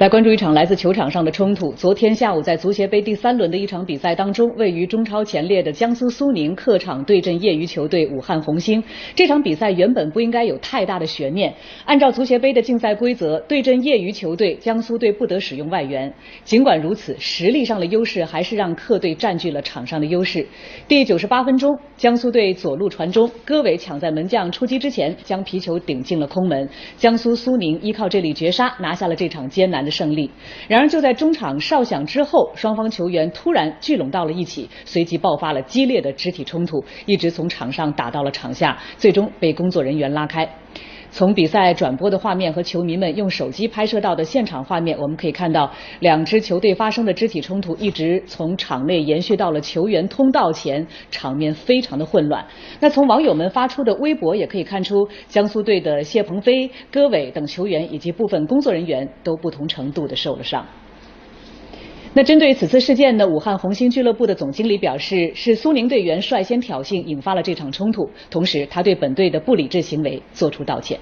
来关注一场来自球场上的冲突。昨天下午，在足协杯第三轮的一场比赛当中，位于中超前列的江苏苏宁客场对阵业余球队武汉红星。这场比赛原本不应该有太大的悬念。按照足协杯的竞赛规则，对阵业余球队，江苏队不得使用外援。尽管如此，实力上的优势还是让客队占据了场上的优势。第九十八分钟，江苏队左路传中，戈伟抢在门将出击之前将皮球顶进了空门。江苏苏宁依靠这粒绝杀拿下了这场艰难的。胜利。然而，就在中场哨响之后，双方球员突然聚拢到了一起，随即爆发了激烈的肢体冲突，一直从场上打到了场下，最终被工作人员拉开。从比赛转播的画面和球迷们用手机拍摄到的现场画面，我们可以看到两支球队发生的肢体冲突一直从场内延续到了球员通道前，场面非常的混乱。那从网友们发出的微博也可以看出，江苏队的谢鹏飞、戈伟等球员以及部分工作人员都不同程度的受了伤。那针对此次事件呢，武汉红星俱乐部的总经理表示，是苏宁队员率先挑衅，引发了这场冲突。同时，他对本队的不理智行为作出道歉。